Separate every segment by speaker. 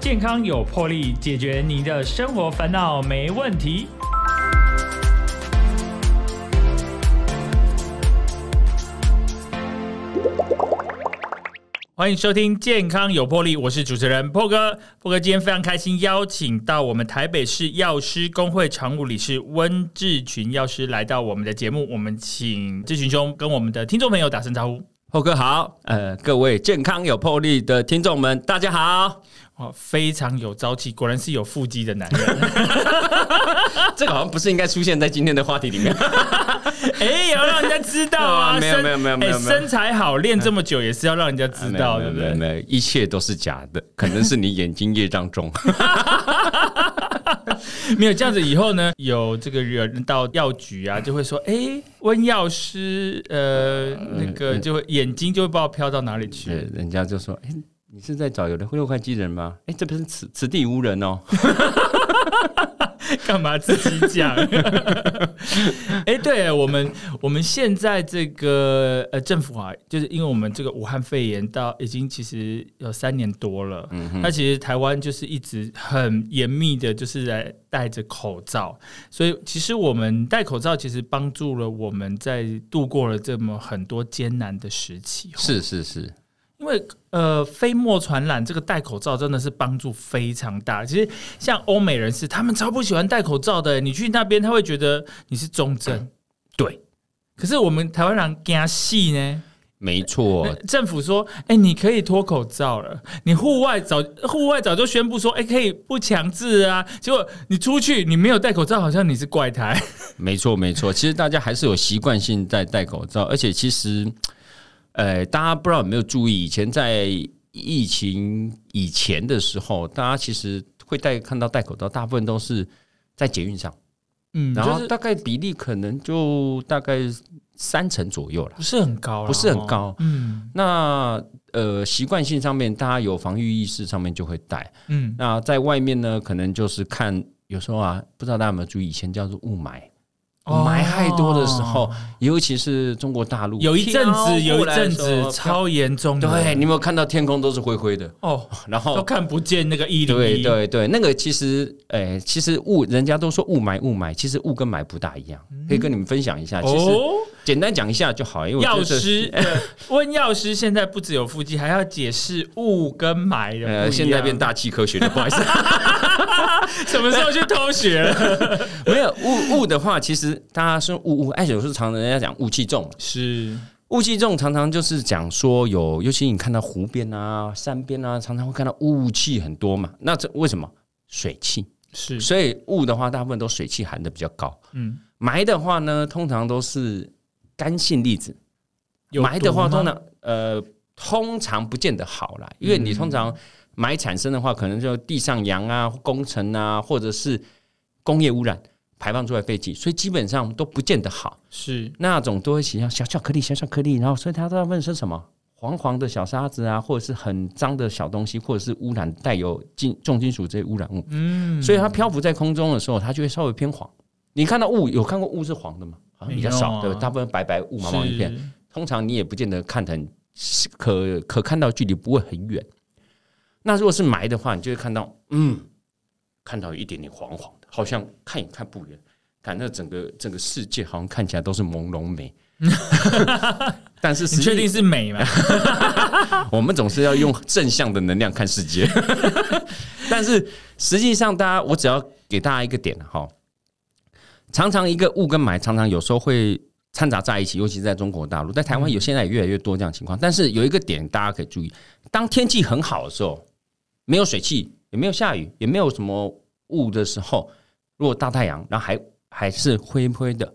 Speaker 1: 健康有魄力，解决你的生活烦恼没问题。欢迎收听《健康有魄力》，我是主持人破哥。破哥今天非常开心，邀请到我们台北市药师工会常务理事温志群药师来到我们的节目。我们请志群兄跟我们的听众朋友打声招呼。
Speaker 2: 破哥好，呃，各位健康有魄力的听众们，大家好。
Speaker 1: 哦，非常有朝气，果然是有腹肌的男人。
Speaker 2: 这个好像不是应该出现在今天的话题里面。
Speaker 1: 哎，要让人家知道啊！
Speaker 2: 没有没有没有没有，
Speaker 1: 身材好，练这么久也是要让人家知道，对不对？
Speaker 2: 没有，一切都是假的，可能是你眼睛业障重。
Speaker 1: 没有这样子，以后呢，有这个人到药局啊，就会说：“哎，温药师，呃，那个就会眼睛就会不知道飘到哪里去。”
Speaker 2: 人家就说：“哎。”你是在找有的六块肌人吗？哎，这不是此此地无人哦。
Speaker 1: 干嘛自己讲？哎，对我们我们现在这个呃政府啊，就是因为我们这个武汉肺炎到已经其实有三年多了，嗯，那其实台湾就是一直很严密的，就是在戴着口罩，所以其实我们戴口罩其实帮助了我们在度过了这么很多艰难的时期。
Speaker 2: 是是是。
Speaker 1: 因为呃，飞沫传染这个戴口罩真的是帮助非常大。其实像欧美人士，他们超不喜欢戴口罩的。你去那边，他会觉得你是中症。对，可是我们台湾人惊细呢？
Speaker 2: 没错，
Speaker 1: 政府说，哎，你可以脱口罩了。你户外早户外早就宣布说，哎，可以不强制啊。结果你出去，你没有戴口罩，好像你是怪胎。
Speaker 2: 没错，没错。其实大家还是有习惯性在戴口罩，而且其实。呃，大家不知道有没有注意，以前在疫情以前的时候，大家其实会戴看到戴口罩，大部分都是在捷运上，嗯，然后大概比例可能就大概三成左右了，
Speaker 1: 不是很高，
Speaker 2: 不是很高，嗯，那呃习惯性上面，大家有防御意识上面就会戴，嗯，那在外面呢，可能就是看有时候啊，不知道大家有没有注意，以前叫做雾霾。霾太多的时候，尤其是中国大陆，
Speaker 1: 有一阵子，有一阵子超严重。
Speaker 2: 对，你有没有看到天空都是灰灰的？哦，
Speaker 1: 然后都看不见那个一零
Speaker 2: 一。对对对，那个其实，哎，其实雾，人家都说雾霾雾霾，其实雾跟霾不大一样。可以跟你们分享一下，其实简单讲一下就好。因为
Speaker 1: 药师 问药师，现在不只有腹肌，还要解释雾跟霾的。呃，
Speaker 2: 现在变大气科学了，不好意思。
Speaker 1: 什么时候去偷学了？
Speaker 2: 没有雾雾的话，其实大家说雾雾，哎，有时候常人家讲雾气重，
Speaker 1: 是
Speaker 2: 雾气重，常常就是讲说有，尤其你看到湖边啊、山边啊，常常会看到雾气很多嘛。那这为什么？水汽
Speaker 1: 是，
Speaker 2: 所以雾的话，大部分都水汽含的比较高。嗯，霾的话呢，通常都是干性粒子。埋的话，通常呃，通常不见得好啦，因为你通常。埋产生的话，可能就地上扬啊、工程啊，或者是工业污染排放出来废气，所以基本上都不见得好。
Speaker 1: 是
Speaker 2: 那种都会形成小小颗粒、小小颗粒，然后所以它都要问是什么黄黄的小沙子啊，或者是很脏的小东西，或者是污染带有金重金属这些污染物。嗯，所以它漂浮在空中的时候，它就会稍微偏黄。你看到雾，有看过雾是黄的吗？好像比较少，对，大部分白白雾茫茫一片。通常你也不见得看很可可看到距离不会很远。那如果是霾的话，你就会看到，嗯，看到一点点黄黄的，好像看也看不远，看那整个整个世界好像看起来都是朦胧美。但是
Speaker 1: 你确定是美吗？
Speaker 2: 我们总是要用正向的能量看世界。但是实际上，大家我只要给大家一个点哈，常常一个雾跟霾常常有时候会掺杂在一起，尤其是在中国大陆，在台湾有现在也越来越多这样情况。但是有一个点大家可以注意，当天气很好的时候。没有水汽，也没有下雨，也没有什么雾的时候，如果大太阳，然后还还是灰灰的，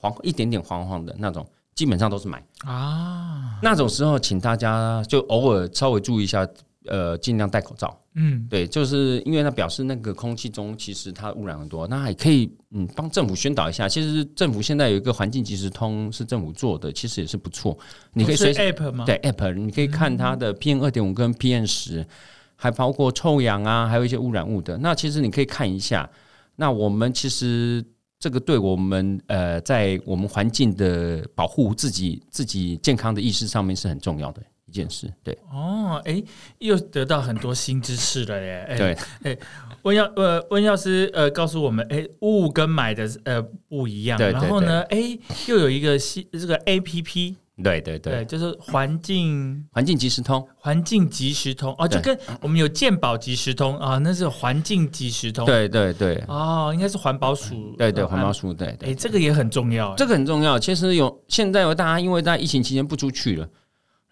Speaker 2: 黄一点点黄黄的那种，基本上都是霾啊。那种时候，请大家就偶尔稍微注意一下，呃，尽量戴口罩。嗯，对，就是因为它表示那个空气中其实它污染很多，那还可以嗯帮政府宣导一下。其实政府现在有一个环境即时通是政府做的，其实也是不错。你可以随
Speaker 1: app 吗？
Speaker 2: 对 app，你可以看它的 PM 二点五跟 PM 十。还包括臭氧啊，还有一些污染物的。那其实你可以看一下。那我们其实这个对我们呃，在我们环境的保护自己、自己健康的意识上面是很重要的件事。对
Speaker 1: 哦，哎，又得到很多新知识了耶！哎
Speaker 2: 对，
Speaker 1: 哎，温药呃温药师呃告诉我们，哎，物跟买的呃不一样。然后呢，哎，又有一个新这个 A P P，
Speaker 2: 对对
Speaker 1: 对，
Speaker 2: 对，
Speaker 1: 就是环境
Speaker 2: 环境即时通，
Speaker 1: 环境即时通哦，就跟我们有健保即时通啊，那是环境即时通。
Speaker 2: 对对对
Speaker 1: 哦，应该是环保署。
Speaker 2: 对对，
Speaker 1: 呃
Speaker 2: 环保。署，对对
Speaker 1: 哎，。这个也很重要。
Speaker 2: 这个很重要。其实有现在有大家因为在疫情期间不出去了，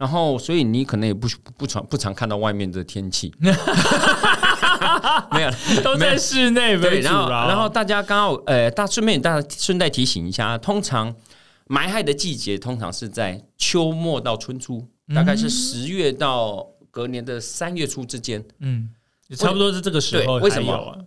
Speaker 2: 然后所以你可能也不不常不常看到外面的天气，没有
Speaker 1: 都在室内为
Speaker 2: 对，
Speaker 1: 主
Speaker 2: 然后然后大家刚好呃，大顺便大家顺带提醒一下，通常埋害的季节通常是在秋末到春初，大概是十月到隔年的三月初之间。
Speaker 1: 嗯，差不多是这个时候
Speaker 2: 对为什么？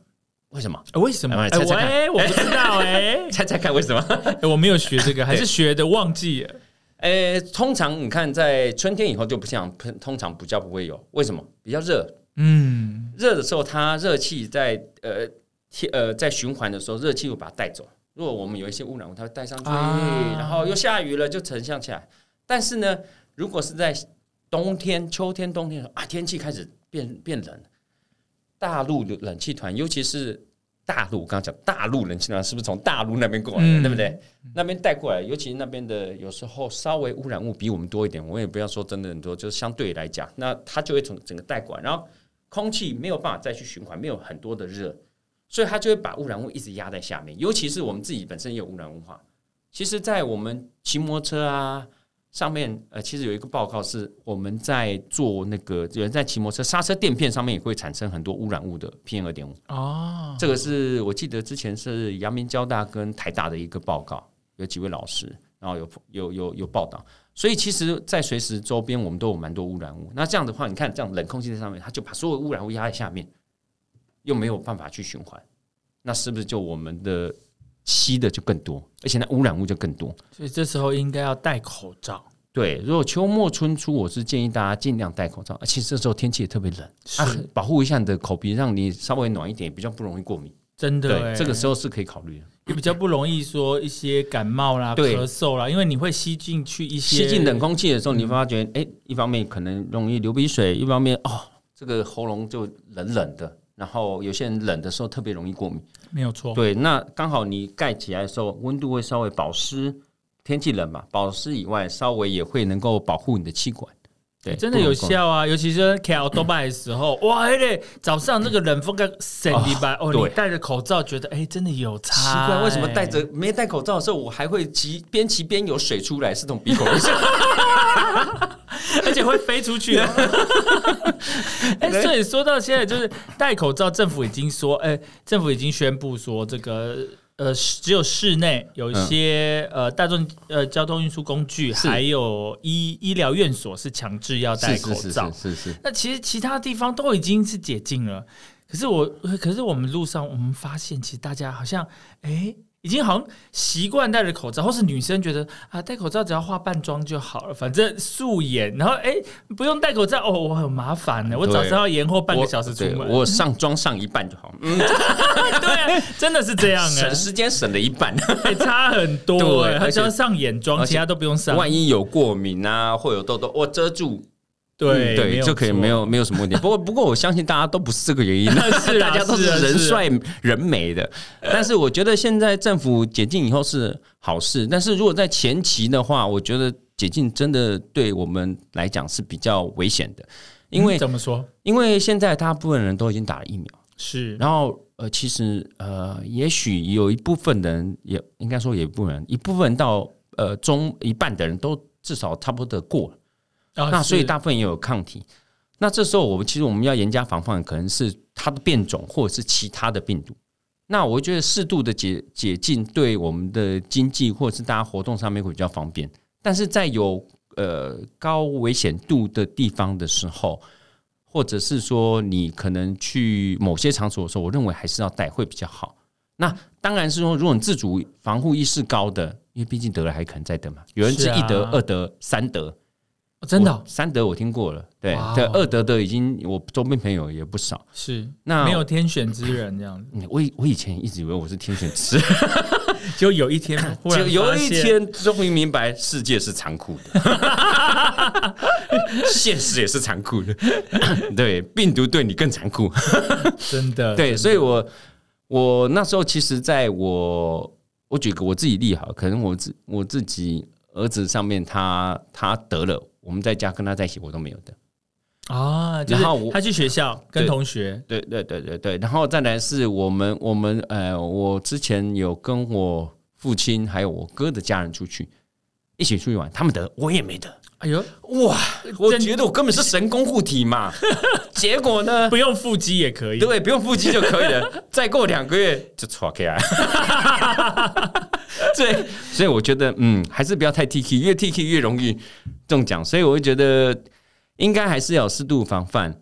Speaker 2: 为什么？
Speaker 1: 呃为什么？哎
Speaker 2: 来猜猜看
Speaker 1: 喂，我不知道哎，
Speaker 2: 猜猜看为什么？
Speaker 1: 哎我没有学这个，还是学的忘记了。
Speaker 2: 呃，通常你看在春天以后就不像，通常比较不会有。为什么？比较热，
Speaker 1: 嗯，
Speaker 2: 热的时候，它热气在呃天呃在循环的时候，热气会把它带走。如果我们有一些污染物，它会带上去，
Speaker 1: 啊
Speaker 2: 然后又下雨了，就沉降起来。但是呢，如果是在冬天、秋天、冬天啊，天气开始变变冷，大陆的冷气团，尤其是大陆，我刚刚讲大陆人经常是不是从大陆那边过来的，
Speaker 1: 嗯
Speaker 2: 对不对？那边带过来，尤其是那边的有时候稍微污染物比我们多一点，我也不要说真的很多，就是相对来讲，那它就会从整个带过来，然后空气没有办法再去循环，没有很多的热，所以它就会把污染物一直压在下面。尤其是我们自己本身也有污染文化，其实，在我们骑摩托车啊上面，呃，其实有一个报告是我们在做那个有人在骑摩托车刹车垫片上面也会产生很多污染物的 PM 二点五。
Speaker 1: 哦，
Speaker 2: 这个是我记得之前是阳明交大跟台大的一个报告，有几位老师，然后有有有有报道。所以其实，在随时周边我们都有蛮多污染物。那这样的话，你看这样冷空气在上面，它就把所有污染物压在下面，又没有办法去循环，那是不是就我们的吸的就更多，而且那污染物就更多？
Speaker 1: 所以这时候应该要戴口罩。
Speaker 2: 对，如果秋末春初，我是建议大家尽量戴口罩。啊其实这时候天气也特别冷，啊，保护一下你的口鼻，让你稍微暖一点，比较不容易过敏。
Speaker 1: 真的欸，
Speaker 2: 对，这个时候是可以考虑的。
Speaker 1: 也比较不容易说一些感冒啦、咳嗽啦，因为你会吸进去一些
Speaker 2: 吸进冷空气的时候，你会发觉，哎、一方面可能容易流鼻水，一方面哦，这个喉咙就冷冷的。然后有些人冷的时候特别容易过敏，
Speaker 1: 没有错。
Speaker 2: 对，那刚好你盖起来的时候，温度会稍微保湿，天气冷嘛，保湿以外，稍微也会能够保护你的气管，对，
Speaker 1: 真的有。效啊！尤其是开奥多拜的时候，哇，哎嘞，早上那个冷风跟神礼拜哦，
Speaker 2: 对
Speaker 1: 你戴着口罩，觉得哎，真的有差
Speaker 2: 奇
Speaker 1: 差。
Speaker 2: 怪，为什么戴
Speaker 1: 哎？
Speaker 2: 着没戴口罩的时候，我还会骑边骑边有水出来，是从鼻孔里
Speaker 1: 而且会飞出去。哎，所以说到现在，就是戴口罩，政府已经说，哎，政府已经宣布说，这个呃，只有室内有一些、呃大众呃交通运输工具，还有医医疗院所是强制要戴口
Speaker 2: 是是
Speaker 1: 罩。
Speaker 2: 是是是，
Speaker 1: 那其实其他地方都已经是解禁了，可是我，可是我们路上我们发现，其实大家好像哎。已经好像习惯戴着口罩，或是女生觉得啊，戴口罩只要化半妆就好了，反正素颜，然后哎，不用戴口罩哦，我很麻烦呢，我早上要延后半个小时出门，
Speaker 2: 对我上妆上一半就好，嗯，
Speaker 1: 对啊，真的是这样哎
Speaker 2: 省，时间省了一半。
Speaker 1: 哎差很多哎，
Speaker 2: 对而且
Speaker 1: 还要上眼妆，其他都不用上，
Speaker 2: 万一有过敏啊，或有痘痘，我遮住，
Speaker 1: 对
Speaker 2: 嗯对，就可以没有没有什么问题。不过 不过，我相信大家都不是这个原因，大家都是人帅人美的。但是我觉得现在政府解禁以后是好事，但是如果在前期的话，我觉得解禁真的对我们来讲是比较危险的，因为
Speaker 1: 嗯怎么说？
Speaker 2: 因为现在大部分人都已经打了疫苗。
Speaker 1: 是。
Speaker 2: 然后呃，其实呃，也许有一部分人，也应该说有一部分人，一部分到呃中一半的人都至少差不多得过了，
Speaker 1: 啊
Speaker 2: 那所以大部分也有抗体。那这时候我们其实我们要严加防范，可能是它的变种或者是其他的病毒。那我觉得适度的解解禁对我们的经济或者是大家活动上面会比较方便，但是在有呃高危险度的地方的时候，或者是说你可能去某些场所的时候，我认为还是要戴会比较好。那当然是说，如果你自主防护意识高的，因为毕竟得了还可能再得嘛，有人是一得、二得、三得，
Speaker 1: 哦真的哦
Speaker 2: 三德我听过了，对
Speaker 1: 哦
Speaker 2: 对，二德的已经我周边朋友也不少。
Speaker 1: 是
Speaker 2: 那
Speaker 1: 没有天选之人这样子，
Speaker 2: 嗯 我以我以前一直以为我是天选之人，
Speaker 1: 就有一天
Speaker 2: 就有，一天终于明白世界是残酷的，现实也是残酷的。对，病毒对你更残酷。
Speaker 1: 真的
Speaker 2: 对，所以我我那时候其实在我我举个我自己例好，可能我自我自己儿子上面他他得了，我们在家跟他在一起，我都没有的。
Speaker 1: 啊，就
Speaker 2: 然后我
Speaker 1: 他去学校跟同学，
Speaker 2: 对对对对对，然后再来是我们我们呃，我之前有跟我父亲还有我哥的家人出去一起出去玩，他们得我也没得，
Speaker 1: 哎呦，
Speaker 2: 哇！我
Speaker 1: 真
Speaker 2: 觉得我根本是神功护体嘛，结果呢？
Speaker 1: 不用腹肌也可以，
Speaker 2: 对，不用腹肌就可以了，再过两个月就错开来。对，所以我觉得，嗯，还是不要太 T K，越 T K 越容易中奖。所以我会觉得，应该还是要适度防范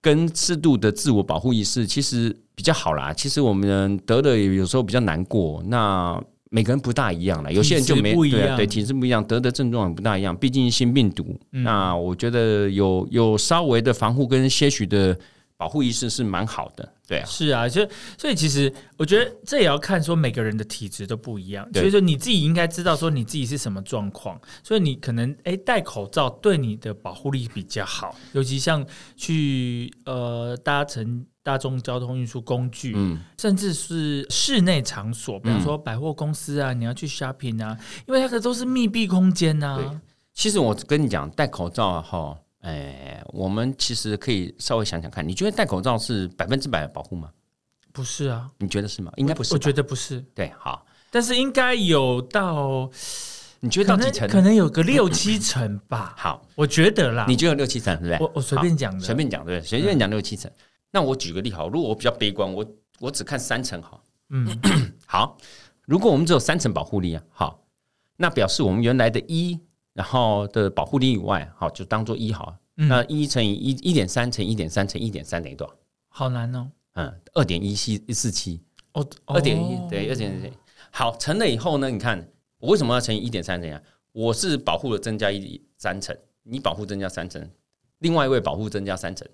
Speaker 2: 跟适度的自我保护意识，其实比较好啦。其实我们得了有时候比较难过，那每个人不大一样啦，有些人就没
Speaker 1: 不一样
Speaker 2: 对啊，对体质不一样，得的症状也不大一样，毕竟新病毒。那我觉得有有稍微的防护跟些许的保护意识是蛮好的，对啊。
Speaker 1: 是啊，就所以其实我觉得这也要看说每个人的体质都不一样，所以说你自己应该知道说你自己是什么状况，所以你可能哎戴口罩对你的保护力比较好，尤其像去呃搭乘大众交通运输工具，
Speaker 2: 嗯，
Speaker 1: 甚至是室内场所，比方说百货公司啊，你要去 shopping 啊，因为那个都是密闭空间呐、
Speaker 2: 对。其实我跟你讲，戴口罩哈，哎，我们其实可以稍微想想看，你觉得戴口罩是百分之百的保护吗？
Speaker 1: 不是啊，
Speaker 2: 你觉得是吗？应该不是吧。
Speaker 1: 我觉得不是，
Speaker 2: 对，好，
Speaker 1: 但是应该有到
Speaker 2: 你觉得到几
Speaker 1: 层？可能有个六七层吧，
Speaker 2: 好，
Speaker 1: 我觉得啦。
Speaker 2: 你觉得有六七层，对不对？
Speaker 1: 我我随便讲的，
Speaker 2: 随便讲，对不对？随便讲六七成。那我举个例好，如果我比较悲观，我我只看三层好。
Speaker 1: 嗯，
Speaker 2: 好，如果我们只有三层保护力啊，好，那表示我们原来的一，然后的保护力以外，好，就当做一好了。
Speaker 1: 嗯
Speaker 2: 那一乘以一一点三乘一点三乘一点三等于多少？
Speaker 1: 好难哦。
Speaker 2: 嗯，二点一七一四七，
Speaker 1: 哦，
Speaker 2: 二点一
Speaker 1: 哦
Speaker 2: 对，二点一。好，乘了以后呢，你看我为什么要乘以一点三乘啊？我是保护了增加一三成，你保护增加三成，另外一位保护增加三成，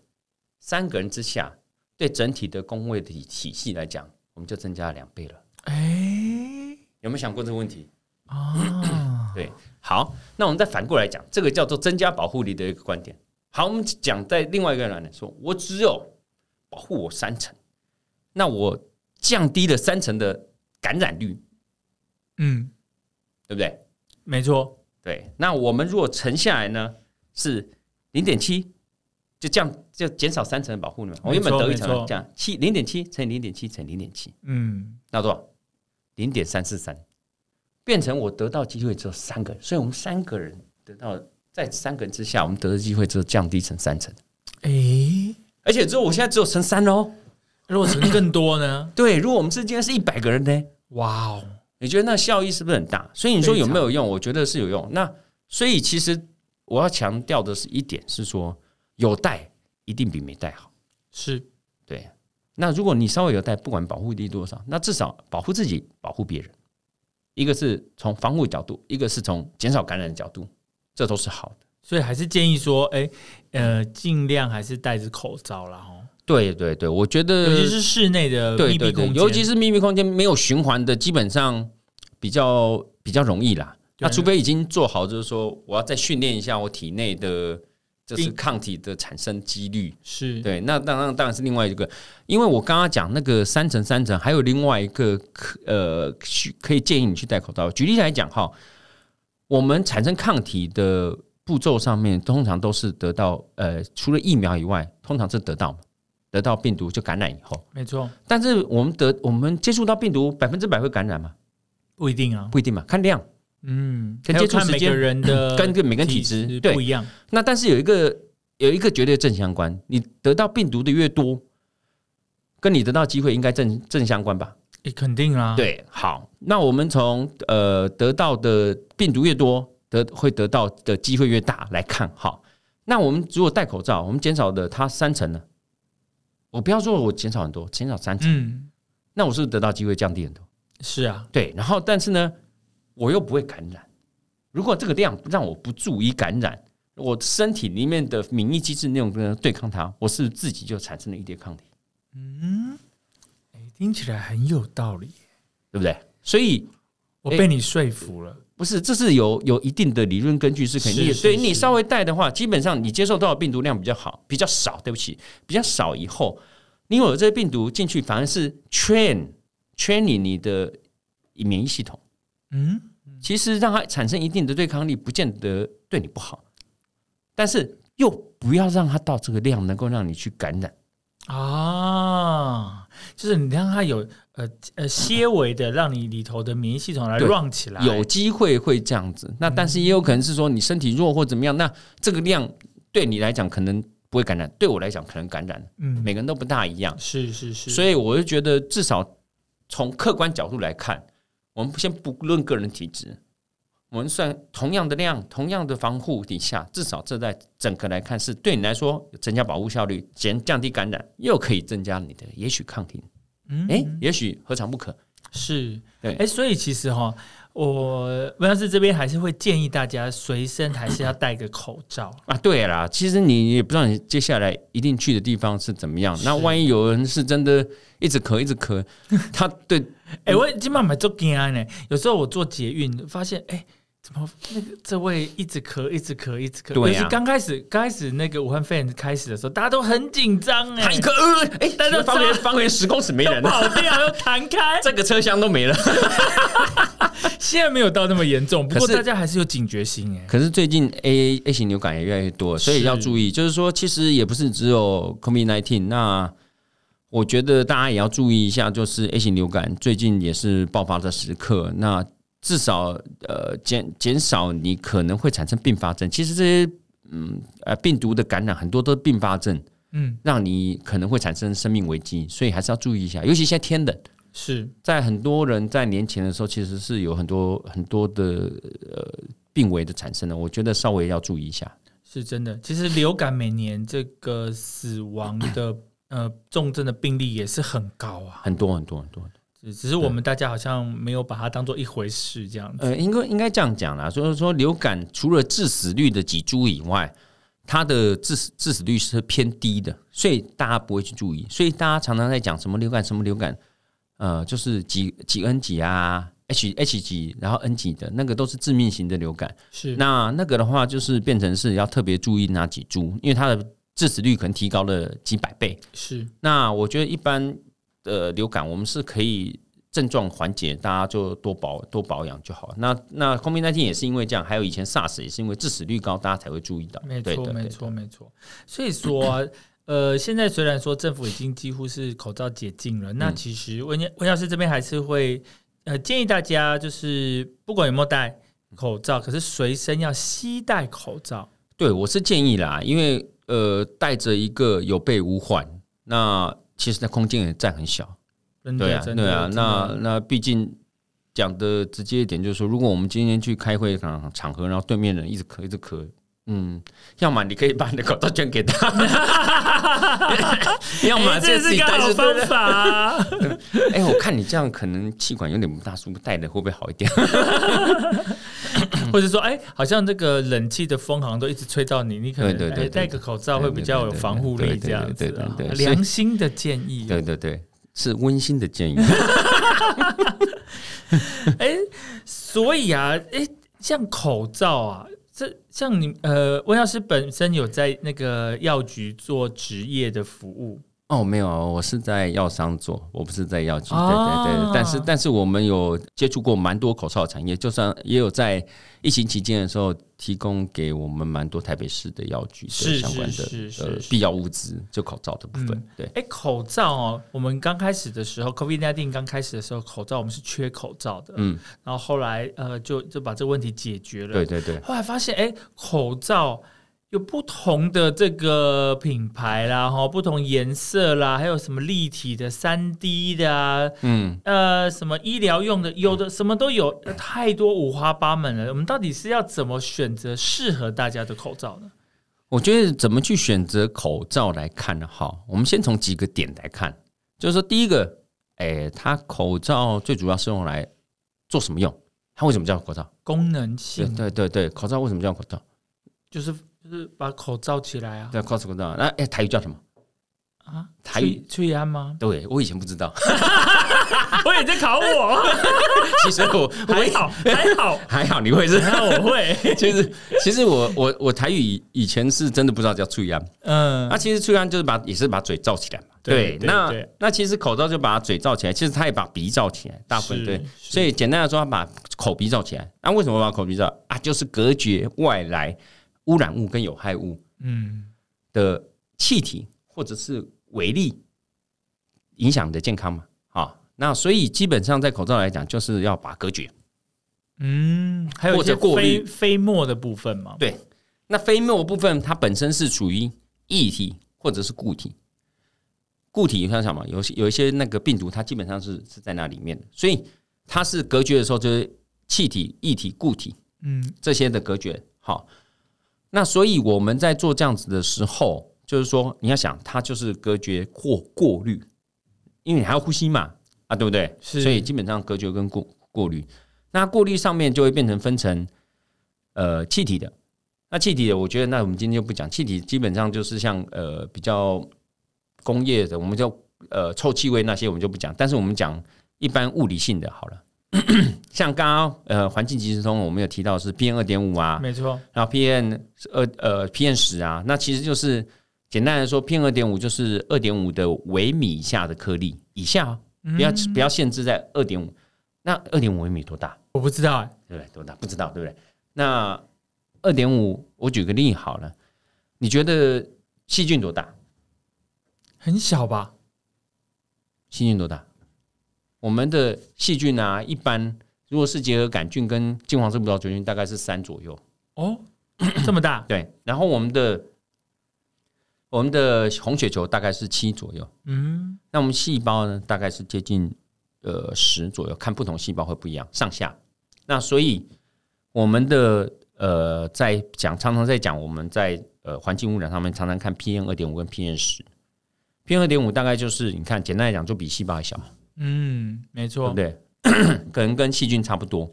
Speaker 2: 三个人之下，对整体的工位体体系来讲，我们就增加了两倍了。
Speaker 1: 哎
Speaker 2: 有没有想过这个问题？
Speaker 1: 啊，
Speaker 2: 对，好，那我们再反过来讲，这个叫做增加保护力的一个观点。好，我们讲在另外一个人来说，我只有保护我三层，那我降低了三层的感染率，
Speaker 1: 嗯，
Speaker 2: 对不对？
Speaker 1: 没错，
Speaker 2: 对，那我们如果乘下来呢，是零点七，就降就减少三层的保护率嘛。我原本得一层这样七零点七乘以零点七乘以零点七，
Speaker 1: 嗯，
Speaker 2: 那多少？零点三四三，变成我得到机会只有三个人，所以我们三个人得到在三个人之下，我们得的机会只有降低成三成，
Speaker 1: 哎，
Speaker 2: 而且只有我现在只有乘三哦。
Speaker 1: 如果乘更多呢？
Speaker 2: 对，如果我们是今天是一百个人呢，
Speaker 1: 哇哦，
Speaker 2: 你觉得那效益是不是很大？所以你说有没有用？我觉得是有用。那所以其实我要强调的是一点是说，有带一定比没带好。
Speaker 1: 是
Speaker 2: 对，那如果你稍微有带，不管保护力多少，那至少保护自己，保护别人。一个是从防护角度，一个是从减少感染的角度，这都是好的。
Speaker 1: 所以还是建议说，哎，呃，尽量还是戴着口罩啦，哦，
Speaker 2: 对对对，我觉得
Speaker 1: 尤其是室内的密闭空间，
Speaker 2: 尤其是秘密空间没有循环的，基本上比较比较容易啦。那除非已经做好，就是说我要再训练一下我体内的就是抗体的产生几率。
Speaker 1: 是
Speaker 2: 对，那当然当然是另外一个，因为我刚刚讲那个三层三层，还有另外一个可呃需可以建议你去戴口罩。举例来讲哈，我们产生抗体的步骤上面，通常都是得到呃除了疫苗以外，通常是得到得到病毒就感染以后。
Speaker 1: 没错，
Speaker 2: 但是我们得我们接触到病毒百分之百会感染吗？
Speaker 1: 不一定啊，
Speaker 2: 不一定嘛，看量。
Speaker 1: 嗯，
Speaker 2: 跟接触时间
Speaker 1: 看每个人的
Speaker 2: 跟跟每个人体质对
Speaker 1: 不一样，
Speaker 2: 那但是有一个有一个绝对正相关，你得到病毒的越多，跟你得到机会应该正正相关吧？
Speaker 1: 也肯定啦，，
Speaker 2: 对，好，那我们从呃得到的病毒越多，得会得到的机会越大来看，好，那我们如果戴口罩，我们减少的它三成呢？我不要说我减少很多，减少三成，
Speaker 1: 嗯，
Speaker 2: 那我是不是得到机会降低很多？
Speaker 1: 是啊，
Speaker 2: 对，然后但是呢，我又不会感染。如果这个量让我不注意感染，我身体里面的免疫机制那种跟对抗它，我是自己就产生了一点抗体，
Speaker 1: 哎，听起来很有道理，
Speaker 2: 对不对？所以
Speaker 1: 我被你说服了。
Speaker 2: 不是，这是有有一定的理论根据，是肯定的。
Speaker 1: 所
Speaker 2: 以你稍微带的话，基本上你接受到的病毒量比较好，比较少。对不起，比较少以后，你有了这些病毒进去，反而是 train training 你的免疫系统。
Speaker 1: 嗯，
Speaker 2: 其实让它产生一定的对抗力，不见得对你不好，但是又不要让它到这个量，能够让你去感染。
Speaker 1: 啊，就是你让它有呃呃些微的让你里头的免疫系统来 run 起来，
Speaker 2: 有机会会这样子，那但是也有可能是说你身体弱或怎么样，那这个量对你来讲可能不会感染，对我来讲可能感染，
Speaker 1: 嗯，
Speaker 2: 每个人都不大一样，
Speaker 1: 是是是，
Speaker 2: 所以我就觉得至少从客观角度来看，我们先不论个人体质，我们算同样的量、同样的防护底下，至少这在整个来看是对你来说增加保护效率，减降低感染，又可以增加你的 也许抗体，
Speaker 1: 嗯
Speaker 2: 哎、也许何尝不可？
Speaker 1: 是，
Speaker 2: 对
Speaker 1: 哎，所以其实哈，我温老师这边还是会建议大家随身还是要戴个口罩。
Speaker 2: 啊，对啦，其实你也不知道你接下来一定去的地方是怎么样。那万一有人是真的一直咳一直咳，他对
Speaker 1: 哎、我今晚买做惊呢，有时候我做捷运发现，哎、怎么那个这位一直咳，一直咳，一直咳？
Speaker 2: 对啊
Speaker 1: 刚开始，刚开始那个武汉肺炎开始的时候，大家都很紧张哎，
Speaker 2: 他一咳，呃哎，
Speaker 1: 大家都
Speaker 2: 方圆方圆十公尺没人，
Speaker 1: 跑掉又 弹开。
Speaker 2: 这个车厢都没了。
Speaker 1: 现在没有到那么严重，不过大家还是有警觉心哎。
Speaker 2: 可是最近 A A 型流感也越来越多，所以要注意。就是说，其实也不是只有 COVID nineteen，那我觉得大家也要注意一下，就是 A 型流感最近也是爆发的时刻。那至少呃减减少你可能会产生并发症。其实这些嗯呃病毒的感染很多都是并发症，
Speaker 1: 嗯，
Speaker 2: 让你可能会产生生命危机，所以还是要注意一下。尤其现在天冷，
Speaker 1: 是
Speaker 2: 在很多人在年前的时候，其实是有很多很多的呃病危的产生的，我觉得稍微要注意一下。
Speaker 1: 是真的。其实流感每年这个死亡的呃重症的病例也是很高啊，
Speaker 2: 很多很多很多。
Speaker 1: 只只是我们大家好像没有把它当做一回事这样子。
Speaker 2: 呃，应该应该这样讲啦，所以说流感除了致死率的几株以外，它的致死致死率是偏低的，所以大家不会去注意。所以大家常常在讲什么流感什么流感，呃，就是几几 N 几啊，H H 几，然后 N 几的那个都是致命型的流感。
Speaker 1: 是
Speaker 2: 那那个的话，就是变成是要特别注意哪几株，因为它的致死率可能提高了几百倍。
Speaker 1: 是
Speaker 2: 那我觉得一般的流感，我们是可以症状缓解，大家就多保多保养就好。那那 COVID-19 也是因为这样，还有以前 SARS 也是因为致死率高，大家才会注意到。
Speaker 1: 没错，没错，没错。所以说啊、呃，现在虽然说政府已经几乎是口罩解禁了，
Speaker 2: 嗯
Speaker 1: 那其实温温老师这边还是会呃建议大家，就是不管有没有戴口罩，可是随身要携带口罩。
Speaker 2: 对，我是建议啦，因为呃，带着一个有备无患，那其实那空间也占很小。对啊，对啊，那那毕竟讲的直接一点，就是说，如果我们今天去开会场场合，然后对面人一直咳一直咳，嗯，要么你可以把你的口罩捐给他，要么
Speaker 1: 这是个好
Speaker 2: 自己带着。
Speaker 1: 方法、啊。
Speaker 2: 哎、我看你这样可能气管有点不大舒服，戴的会不会好一点？
Speaker 1: 或者说，哎，好像这个冷气的风好像都一直吹到你，你可能
Speaker 2: 对
Speaker 1: 戴个口罩会比较有防护力，这样子
Speaker 2: 对对对
Speaker 1: 啊
Speaker 2: 对对
Speaker 1: 良心的建议。
Speaker 2: 对对对，是温馨的建议。
Speaker 1: 哎，所以啊，哎，像口罩啊，这像你呃，温药师本身有在那个药局做职业的服务，
Speaker 2: 哦，没有，我是在药商做，我不是在药局。
Speaker 1: 哦
Speaker 2: 对对对，但是但是我们有接触过蛮多口罩产业，就算也有在疫情期间的时候提供给我们蛮多台北市的药局相关的呃必要物资，就口罩的部分
Speaker 1: 嗯。
Speaker 2: 对，
Speaker 1: 哎，口罩哦，我们刚开始的时候，COVID nineteen 刚开始的时候，口罩我们是缺口罩的，
Speaker 2: 嗯，
Speaker 1: 然后后来呃，就就把这个问题解决了。
Speaker 2: 对对对，
Speaker 1: 后来发现，哎，口罩有不同的这个品牌啦，哈，不同颜色啦，还有什么立体的、三 D 的啊，
Speaker 2: 嗯，
Speaker 1: 呃，什么医疗用的，有的什么都有，呃太多五花八门了。我们到底是要怎么选择适合大家的口罩呢？
Speaker 2: 我觉得怎么去选择口罩来看呢？哈，我们先从几个点来看，就是说第一个，哎，它口罩最主要是用来做什么用？它为什么叫口罩？
Speaker 1: 功能性
Speaker 2: 对对对，口罩为什么叫口罩？
Speaker 1: 就是就是把口罩起来啊
Speaker 2: 对，cos 口罩。那哎，台语叫什么？
Speaker 1: 啊，
Speaker 2: 台语
Speaker 1: 吹吹安吗？
Speaker 2: 对我以前不知道，
Speaker 1: 我也在考我，
Speaker 2: 其实我我
Speaker 1: 还好还好
Speaker 2: 还好，你会是？
Speaker 1: 还好我会，
Speaker 2: 其实其实我我我台语以以前是真的不知道叫吹安，
Speaker 1: 嗯
Speaker 2: 那，其实吹安就是把也是把嘴罩起来嘛。
Speaker 1: 对对
Speaker 2: 那
Speaker 1: 对
Speaker 2: 那其实口罩就把嘴罩起来，其实它也把鼻罩起来，大部分
Speaker 1: 是
Speaker 2: 对。所以简单来说，它把口鼻罩起来。那为什么把口鼻罩啊？就是隔绝外来污染物跟有害物
Speaker 1: 嗯
Speaker 2: 的气体或者是微粒影响你的健康嘛。好，那所以基本上在口罩来讲，就是要把它隔绝。
Speaker 1: 嗯，还有一
Speaker 2: 或者
Speaker 1: 些飞飞沫的部分嘛，
Speaker 2: 对，那飞沫部分它本身是属于液体或者是固体。固体像什么？有些有一些那个病毒，它基本上是是在那里面的，所以它是隔绝的时候，就是气体、液体、固体
Speaker 1: 嗯
Speaker 2: 这些的隔绝。好，那所以我们在做这样子的时候，就是说你要想，它就是隔绝或过滤，因为你还要呼吸嘛，啊，对不对？
Speaker 1: 是
Speaker 2: 所以基本上隔绝跟过过滤，那过滤上面就会变成分成呃气体的。那气体的，我觉得那我们今天就不讲气体，基本上就是像呃比较工业的，我们就呃臭气味那些我们就不讲，但是我们讲一般物理性的好了。像刚刚呃环境即时通，我们有提到是 PM 二点五啊，
Speaker 1: 没错，
Speaker 2: 然后 PM 二呃 PM 十啊，那其实就是简单来说，PM 二点五就是二点五的微米以下的颗粒以下哦，不要不要限制在二点五。那二点五微米多大？
Speaker 1: 我不知道哎，
Speaker 2: 对不对？多大？不知道，对不对？那二点五，我举个例好了，你觉得细菌多大？
Speaker 1: 很小吧？
Speaker 2: 细菌多大？我们的细菌啊，一般如果是结合杆菌跟金黄色葡萄球菌，大概是三左右。
Speaker 1: 哦，这么大，
Speaker 2: 对，然后我们的我们的红血球大概是七左右，
Speaker 1: 嗯
Speaker 2: 那我们细胞呢，大概是接近呃十左右，看不同细胞会不一样，上下。那所以我们的呃在讲，常常在讲我们在呃环境污染上面，常常看 PM 二点五跟 PM 十，PM 二点五大概就是你看，简单来讲，就比细胞还小，
Speaker 1: 嗯，没
Speaker 2: 对
Speaker 1: 错
Speaker 2: 不，对？可能跟细菌差不多。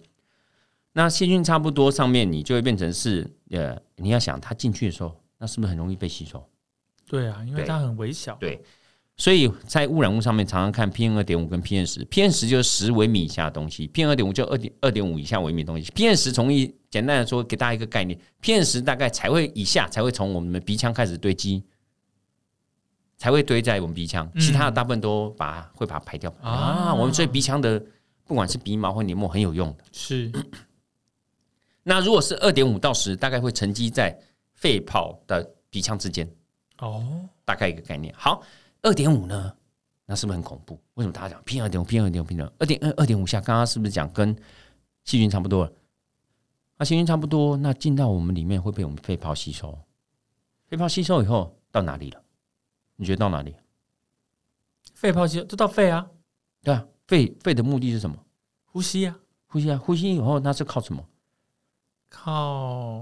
Speaker 2: 那细菌差不多，上面你就会变成是呃，你要想它进去的时候，那是不是很容易被吸收？
Speaker 1: 对啊，因为它很微小，
Speaker 2: 对，所以在污染物上面常常看 PM 二点五跟 PM 十，PM 十就是十微米以下的东西，PM 二点五就二点二点五以下微米的东西，PM 十从一简单的说，给大家一个概念，PM 十大概才会以下才会从我们的鼻腔开始堆积。才会堆在我们鼻腔，
Speaker 1: 嗯
Speaker 2: 其他的大部分都把它会把它排掉
Speaker 1: 啊
Speaker 2: 啊。我们所以鼻腔的不管是鼻毛或黏膜很有用的。
Speaker 1: 是
Speaker 2: 那如果是二点五到十，大概会沉积在肺泡的鼻腔之间。
Speaker 1: 哦，
Speaker 2: 大概一个概念。好，二点五呢，那是不是很恐怖？为什么大家讲 P 二点五、P 二点五、P 二二点二二点五下？刚刚是不是讲跟细菌差不多了？那细菌差不多，那进到我们里面会被我们肺泡吸收。肺泡吸收以后到哪里了？你觉得到哪里？
Speaker 1: 肺泡吸就到肺啊，
Speaker 2: 对啊，肺肺的目的是什么？
Speaker 1: 呼吸啊，
Speaker 2: 呼吸啊，呼吸以后那是靠什么？
Speaker 1: 靠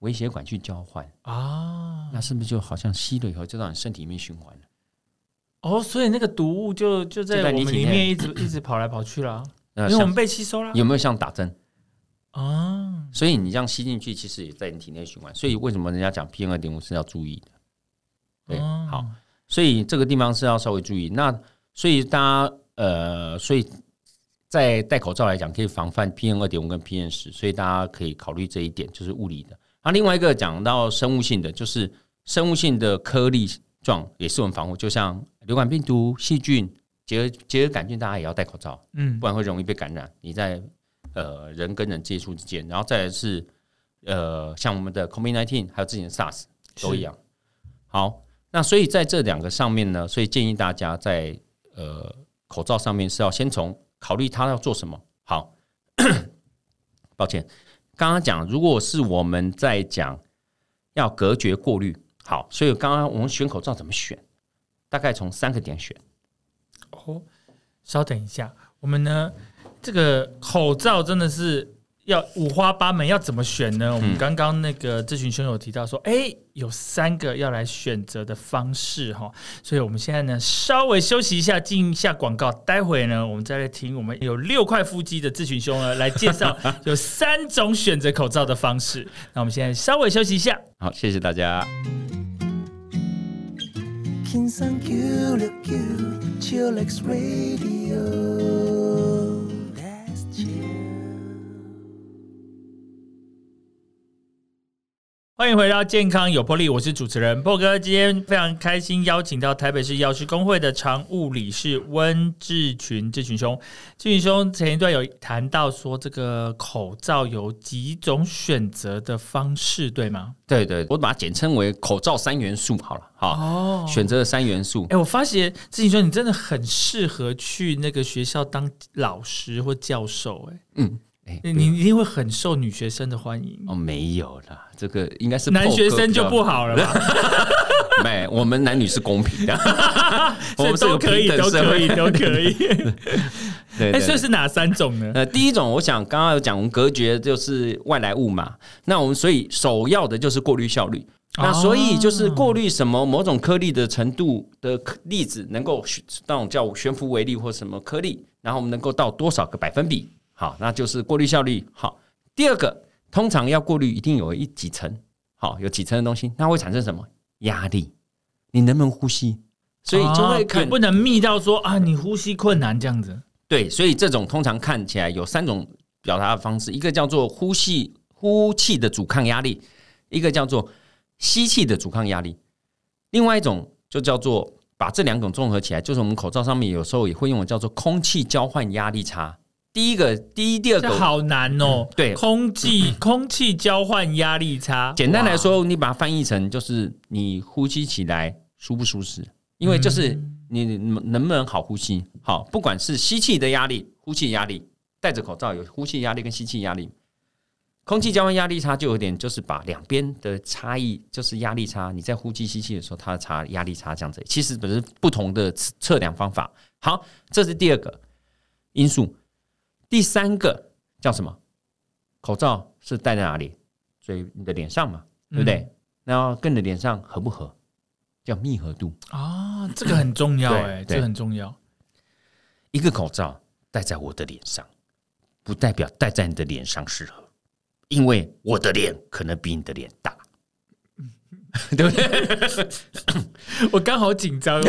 Speaker 2: 微血管去交换。
Speaker 1: 啊，
Speaker 2: 那是不是就好像吸了以后就到你身体里面循环了？
Speaker 1: 哦，所以那个毒物就就在我们里面一直一直跑来跑去啦，
Speaker 2: 那像
Speaker 1: 因为我们被吸收了。
Speaker 2: 有没有像打针？
Speaker 1: 啊，
Speaker 2: 所以你这样吸进去，其实也在你体内循环。所以为什么人家讲 PM 二点五是要注意的？对，
Speaker 1: 哦
Speaker 2: 好，所以这个地方是要稍微注意。那所以大家呃，所以在戴口罩来讲，可以防范 PM 二点五跟 PM 十，所以大家可以考虑这一点，就是物理的。那另外一个讲到生物性的，就是生物性的颗粒状也是我们防护，就像流感病毒、细菌、结核结核杆菌，大家也要戴口罩。
Speaker 1: 嗯
Speaker 2: 不然会容易被感染。你在呃人跟人接触之间，然后再来是呃像我们的 COVID-19 还有之前的 SARS 都一样。好，那所以在这两个上面呢，所以建议大家在呃口罩上面是要先从考虑它要做什么。好，抱歉，刚刚讲如果是我们在讲要隔绝过滤，好，所以刚刚我们选口罩怎么选？大概从三个点选。
Speaker 1: 哦，稍等一下，我们呢这个口罩真的是要五花八门，要怎么选呢？我们刚刚那个咨询兄有提到说，哎，有三个要来选择的方式哈，所以我们现在呢稍微休息一下，进一下广告，待会呢我们再来听我们有六块腹肌的咨询兄呢来介绍 有三种选择口罩的方式。那我们现在稍微休息一下，
Speaker 2: 好，谢谢大家。
Speaker 1: 欢迎回到健康有魄力，我是主持人波哥。今天非常开心，邀请到台北市药师工会的常务理事温志群志群兄。志群兄前一段有谈到说，这个口罩有几种选择的方式，对吗？
Speaker 2: 对对，我把它简称为口罩三元素好了。好，哦，选择的三元素。
Speaker 1: 哎，我发现志群兄你真的很适合去那个学校当老师或教授。哎，嗯。你一定会很受女学生的欢迎
Speaker 2: 哦，没有啦，这个应该是
Speaker 1: 男学生就不好了吧？
Speaker 2: 没，我们男女是公平的，
Speaker 1: 我们都可以，都可以，都可以。哎，所以是哪三种呢？
Speaker 2: 呃，第一种，我想刚刚有讲隔绝就是外来物嘛，那我们所以首要的就是过滤效率，那所以就是过滤什么某种颗粒的程度的粒子能够那种叫悬浮微粒或什么颗粒，然后我们能够到多少个百分比。好，那就是过滤效率好。第二个，通常要过滤一定有一几层，好，有几层的东西，那会产生什么压力？你能不能呼吸？所以就会看
Speaker 1: 不能密到说啊，你呼吸困难这样子。
Speaker 2: 对，所以这种通常看起来有三种表达的方式，一个叫做呼吸呼气的阻抗压力，一个叫做吸气的阻抗压力，另外一种就叫做把这两种综合起来，就是我们口罩上面有时候也会用的叫做空气交换压力差。第一个，第一、第二个
Speaker 1: 好难哦。
Speaker 2: 对，
Speaker 1: 空气空气交换压力差。
Speaker 2: 简单来说，你把它翻译成就是你呼吸起来舒不舒适？因为就是你能不能好呼吸？好，不管是吸气的压力、呼气压力，戴着口罩有呼气压力跟吸气压力，空气交换压力差就有点就是把两边的差异，就是压力差。你在呼气、吸气的时候，它的差压力差这样子，其实不是不同的测量方法。好，这是第二个因素。第三个叫什么？口罩是戴在哪里？所以你的脸上嘛，对不对？那跟你的脸上合不合？叫密合度
Speaker 1: 啊，这个很重要哎，这很重要。
Speaker 2: 一个口罩戴在我的脸上，不代表戴在你的脸上适合，因为我的脸可能比你的脸大。对不对？
Speaker 1: 我刚好紧张哦。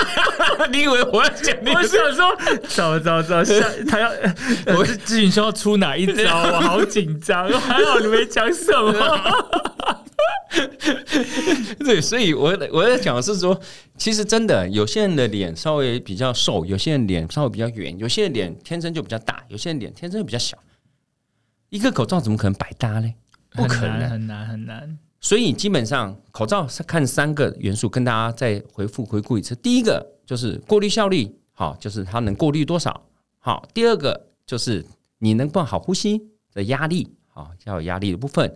Speaker 2: 你以为我要讲？
Speaker 1: 我想说，糟糟糟，下他要我是咨询说要出哪一招？我好紧张，还好你没讲什么。
Speaker 2: 对，所以我我在讲的是说，其实真的有些人的脸稍微比较瘦，有些人脸稍微比较圆，有些人脸天生就比较大，有些人脸天生就比较小。一个口罩怎么可能百搭嘞？不可能，
Speaker 1: 很难很难。
Speaker 2: 所以基本上口罩是看三个元素，跟大家再回复回顾一次。第一个就是过滤效率，好，就是它能过滤多少。好，第二个就是你能不能好呼吸的压力，好，要有压力的部分。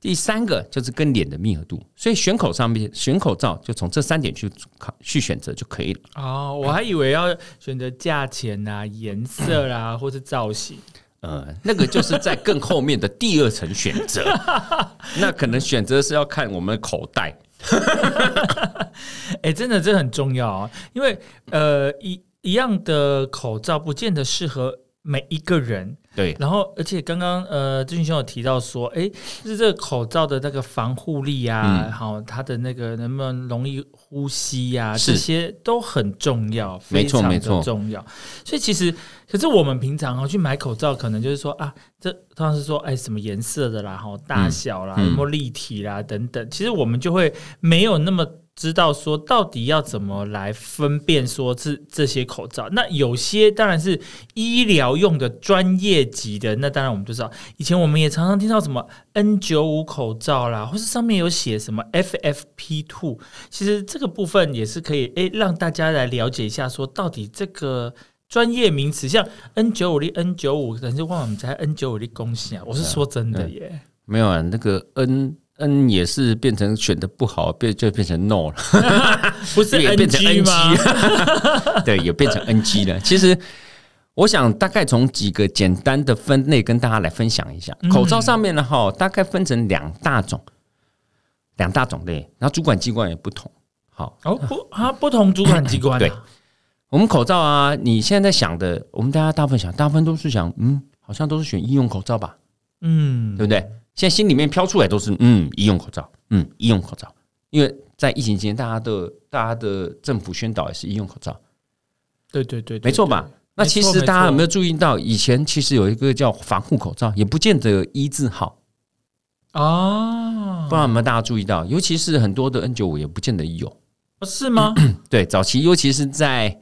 Speaker 2: 第三个就是跟脸的密合度。所以选口上面选口罩就从这三点去考去选择就可以了。
Speaker 1: 哦，我还以为要选择价钱啊、颜色啦，或是造型。
Speaker 2: 呃，那个就是在更后面的第二层选择，那可能选择是要看我们的口袋。
Speaker 1: 哎，真的这很重要啊，因为呃一一样的口罩不见得适合每一个人。
Speaker 2: 对，
Speaker 1: 然后而且刚刚呃，志勋兄有提到说，哎，就是这个口罩的那个防护力啊，好，它的那个能不能容易呼吸呀，这些都很重要，非常的重要。所以其实，可是我们平常哦去买口罩，可能就是说啊，这通常是说，哎，什么颜色的啦，哈，大小啦，有没有立体啦，等等。其实我们就会没有那么。知道说到底要怎么来分辨说这这些口罩，那有些当然是医疗用的专业级的，那当然我们就知道，以前我们也常常听到什么 N 九五口罩啦，或是上面有写什么 FFP two，其实这个部分也是可以诶让大家来了解一下，说到底这个专业名词，像 N 九五的 N 九五，可能就忘了我们在 N 九五的恭喜啊，我是说真的耶，
Speaker 2: 没有啊，那个 N。N 也是变成选的不好，变就变成 No 了，
Speaker 1: 不是也变成 NG 吗？
Speaker 2: 对，也变成 NG 了。其实我我想大概从几个简单的分类跟大家来分享一下。口罩上面呢，哈，大概分成两大种，两大种类，然后主管机关也不同。好，
Speaker 1: 哦不啊，不同主管机关、啊、
Speaker 2: 对我们口罩啊，你现在在想的，我们大家大部分想，大部分都是想，嗯，好像都是选医用口罩吧，
Speaker 1: 嗯，
Speaker 2: 对不对？现在心里面飘出来都是，嗯，医用口罩，嗯，医用口罩，因为在疫情期间，大家的大家的政府宣导也是医用口罩，
Speaker 1: 对对对对
Speaker 2: 没错吧？那其实大家有没有注意到，以前其实有一个叫防护口罩，也不见得有一字号
Speaker 1: 啊？
Speaker 2: 不知道有没有大家注意到？尤其是很多的 N 九五也不见得有，
Speaker 1: 哦是吗？
Speaker 2: 对，早期尤其是在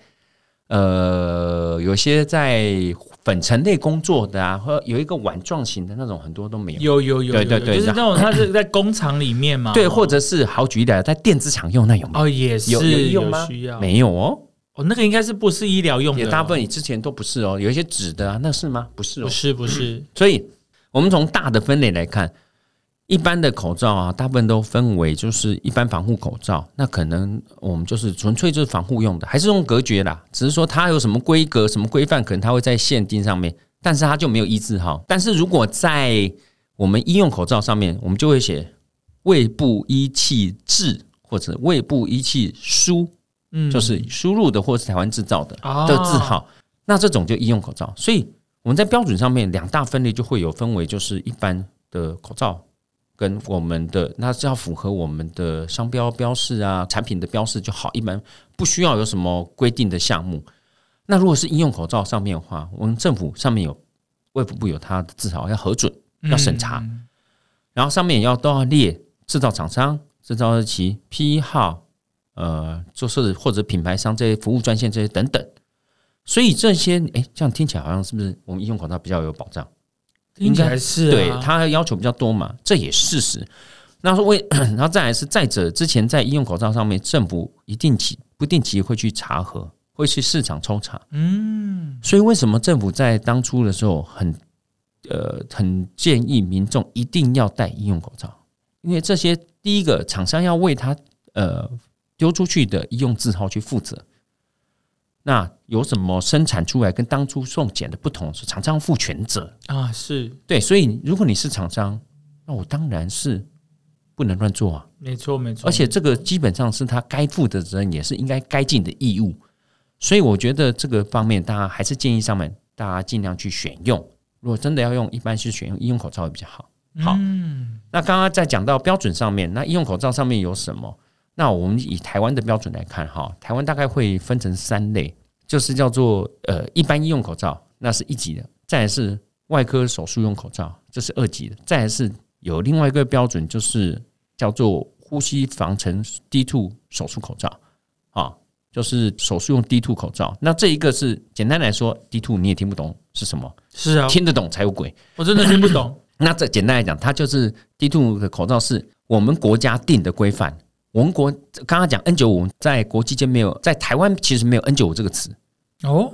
Speaker 2: 呃有些在粉尘类工作的啊，或有一个碗状型的那种，很多都没有。
Speaker 1: 有有有，
Speaker 2: 对对对
Speaker 1: 就是那种它是在工厂里面嘛，
Speaker 2: 对，或者是好举例来，在电子厂用那有没有？
Speaker 1: 哦也是
Speaker 2: 用吗
Speaker 1: 需要
Speaker 2: 没有哦，
Speaker 1: 哦，那个应该是不是医疗用的哦，
Speaker 2: 也大部分你之前都不是哦，有一些纸的啊，那是吗？不是哦
Speaker 1: 不。是不是，
Speaker 2: 所以我们从大的分类来看，一般的口罩啊，大部分都分为就是一般防护口罩，那可能我们就是纯粹就是防护用的，还是用隔绝啦，只是说它有什么规格、什么规范，可能它会在限定上面，但是它就没有一字号。但是如果在我们医用口罩上面，我们就会写胃部医气制或者胃部医气输，
Speaker 1: 嗯，
Speaker 2: 就是输入的或是台湾制造的
Speaker 1: 哦
Speaker 2: 的字号，那这种就医用口罩。所以我们在标准上面两大分类就会有分为，就是一般的口罩跟我们的那是要符合我们的商标标示啊、产品的标示就好，一般不需要有什么规定的项目。那如果是医用口罩上面的话，我们政府上面有卫福部有它的字号要核准，要审查，
Speaker 1: 嗯
Speaker 2: 然后上面也要都要列制造厂商、制造日期、批号，呃，就是或者品牌商这些服务专线这些等等。所以这些，哎，这样听起来好像是不是我们医用口罩比较有保障？
Speaker 1: 听起来是啊
Speaker 2: 对，它要求比较多嘛，这也是事实。那说为，然后再来是再者，之前在医用口罩上面，政府一定期不定期会去查核，会去市场抽查。
Speaker 1: 嗯
Speaker 2: 所以为什么政府在当初的时候很呃很建议民众一定要戴医用口罩？因为这些第一个厂商要为他呃丢出去的医用字号去负责。那有什么生产出来跟当初送检的不同？是厂商负全责。
Speaker 1: 啊是
Speaker 2: 对，所以如果你是厂商，那我当然是不能乱做啊。
Speaker 1: 没错没错，
Speaker 2: 而且这个基本上是他该负的责任，也是应该该尽的义务。所以我觉得这个方面，大家还是建议上面大家尽量去选用。如果真的要用，一般是选用医用口罩会比较好。好，
Speaker 1: 嗯
Speaker 2: 那刚刚在讲到标准上面，那医用口罩上面有什么？那我们以台湾的标准来看，哈，台湾大概会分成三类，就是叫做呃一般医用口罩，那是一级的；再来是外科手术用口罩，这是二级的；再来是有另外一个标准，就是叫做呼吸防尘 D two 手术口罩，啊，就是手术用 D two 口罩。那这一个是简单来说，D two 你也听不懂是什么，
Speaker 1: 是啊，
Speaker 2: 听得懂才有鬼。
Speaker 1: 我真的听不懂。
Speaker 2: 那这简单来讲，它就是 D two 的口罩是我们国家定的规范。我们国刚刚讲 N 九五在国际间没有，在台湾其实没有 N 九五这个词。
Speaker 1: 哦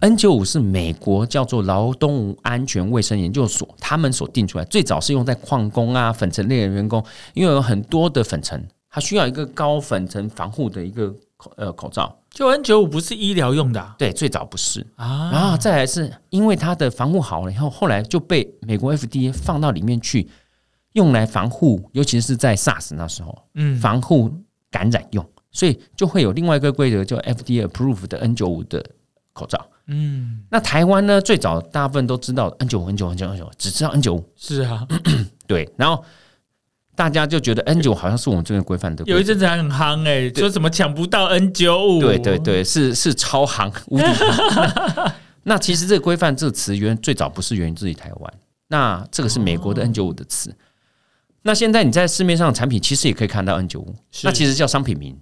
Speaker 2: ，N 九五是美国叫做劳动安全卫生研究所他们所定出来，最早是用在矿工啊、粉尘类的员工，因为有很多的粉尘，它需要一个高粉尘防护的一个口呃口罩。
Speaker 1: 就 N 九五不是医疗用的啊
Speaker 2: 对，最早不是。
Speaker 1: 啊，
Speaker 2: 然后再来是因为它的防护好了以后，后来就被美国 FDA 放到里面去，用来防护，尤其是在 SARS 那时候，
Speaker 1: 嗯。
Speaker 2: 防护感染用，所以就会有另外一个规则，叫 FDA approve 的 N 九五的口罩。
Speaker 1: 嗯。
Speaker 2: 那台湾呢，最早大部分都知道 N 九五、N 九五、N 九五、N 九五，只知道 N 九五，
Speaker 1: 是啊，
Speaker 2: 对，然后大家就觉得 N 九好像是我们这边规范的，
Speaker 1: 有一阵子还很夯哎，说怎么抢不到 N 九五？
Speaker 2: 对对对，是是超夯无敌。那其实这个规范这个词源最早不是源自于台湾，那这个是美国的 N 九五的词。那现在你在市面上的产品其实也可以看到 N 九五，那其实叫商品名，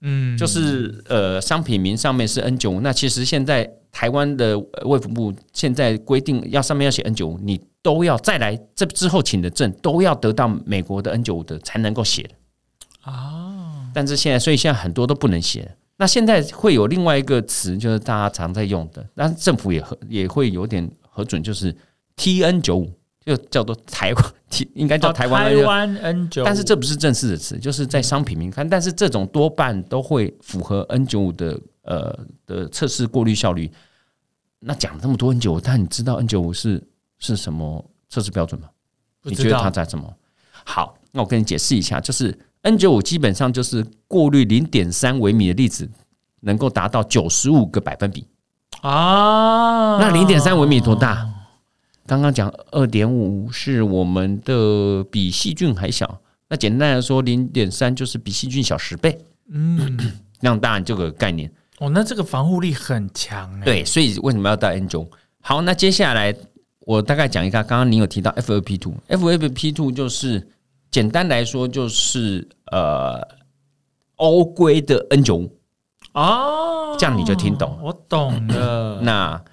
Speaker 1: 嗯，
Speaker 2: 就是呃商品名上面是 N 九五。那其实现在台湾的呃卫福部现在规定要上面要写 N 九五，你都要再来这之后请的证都要得到美国的 N 九五的才能够写的。
Speaker 1: 啊，
Speaker 2: 但是现在，所以现在很多都不能写了。那现在会有另外一个词，就是大家常在用的，但是政府也核也会有点核准，就是 T N 九五，就叫做台湾应该叫
Speaker 1: 哦
Speaker 2: 台湾 N
Speaker 1: 台
Speaker 2: 95
Speaker 1: 湾 N 九，
Speaker 2: 但是这不是正式的词，就是在商品名看，但是这种多半都会符合 N 九五的呃的测试过滤效率。那讲了这么多 N 九五，但你知道 N 九五是是什么测试标准吗？你觉得它在什么？好，那我跟你解释一下，就是 N 九五基本上就是过滤零点三微米的粒子能够达到九十五个百分比。
Speaker 1: 啊？
Speaker 2: 那零点三微米多大？刚刚讲二点五是我们的比细菌还小，那简单来说，零点三就是比细菌小十倍，
Speaker 1: 嗯，
Speaker 2: 让大家这个概念。
Speaker 1: 哦，那这个防护力很强哎。
Speaker 2: 对，所以为什么要戴 N 九？好，那接下来我大概讲一下，刚刚您有提到 F 二 P two，F 二 P two 就是简单来说就是呃欧规的 N 九五，
Speaker 1: 哦，
Speaker 2: 这样你就听懂了
Speaker 1: 我懂了。
Speaker 2: 那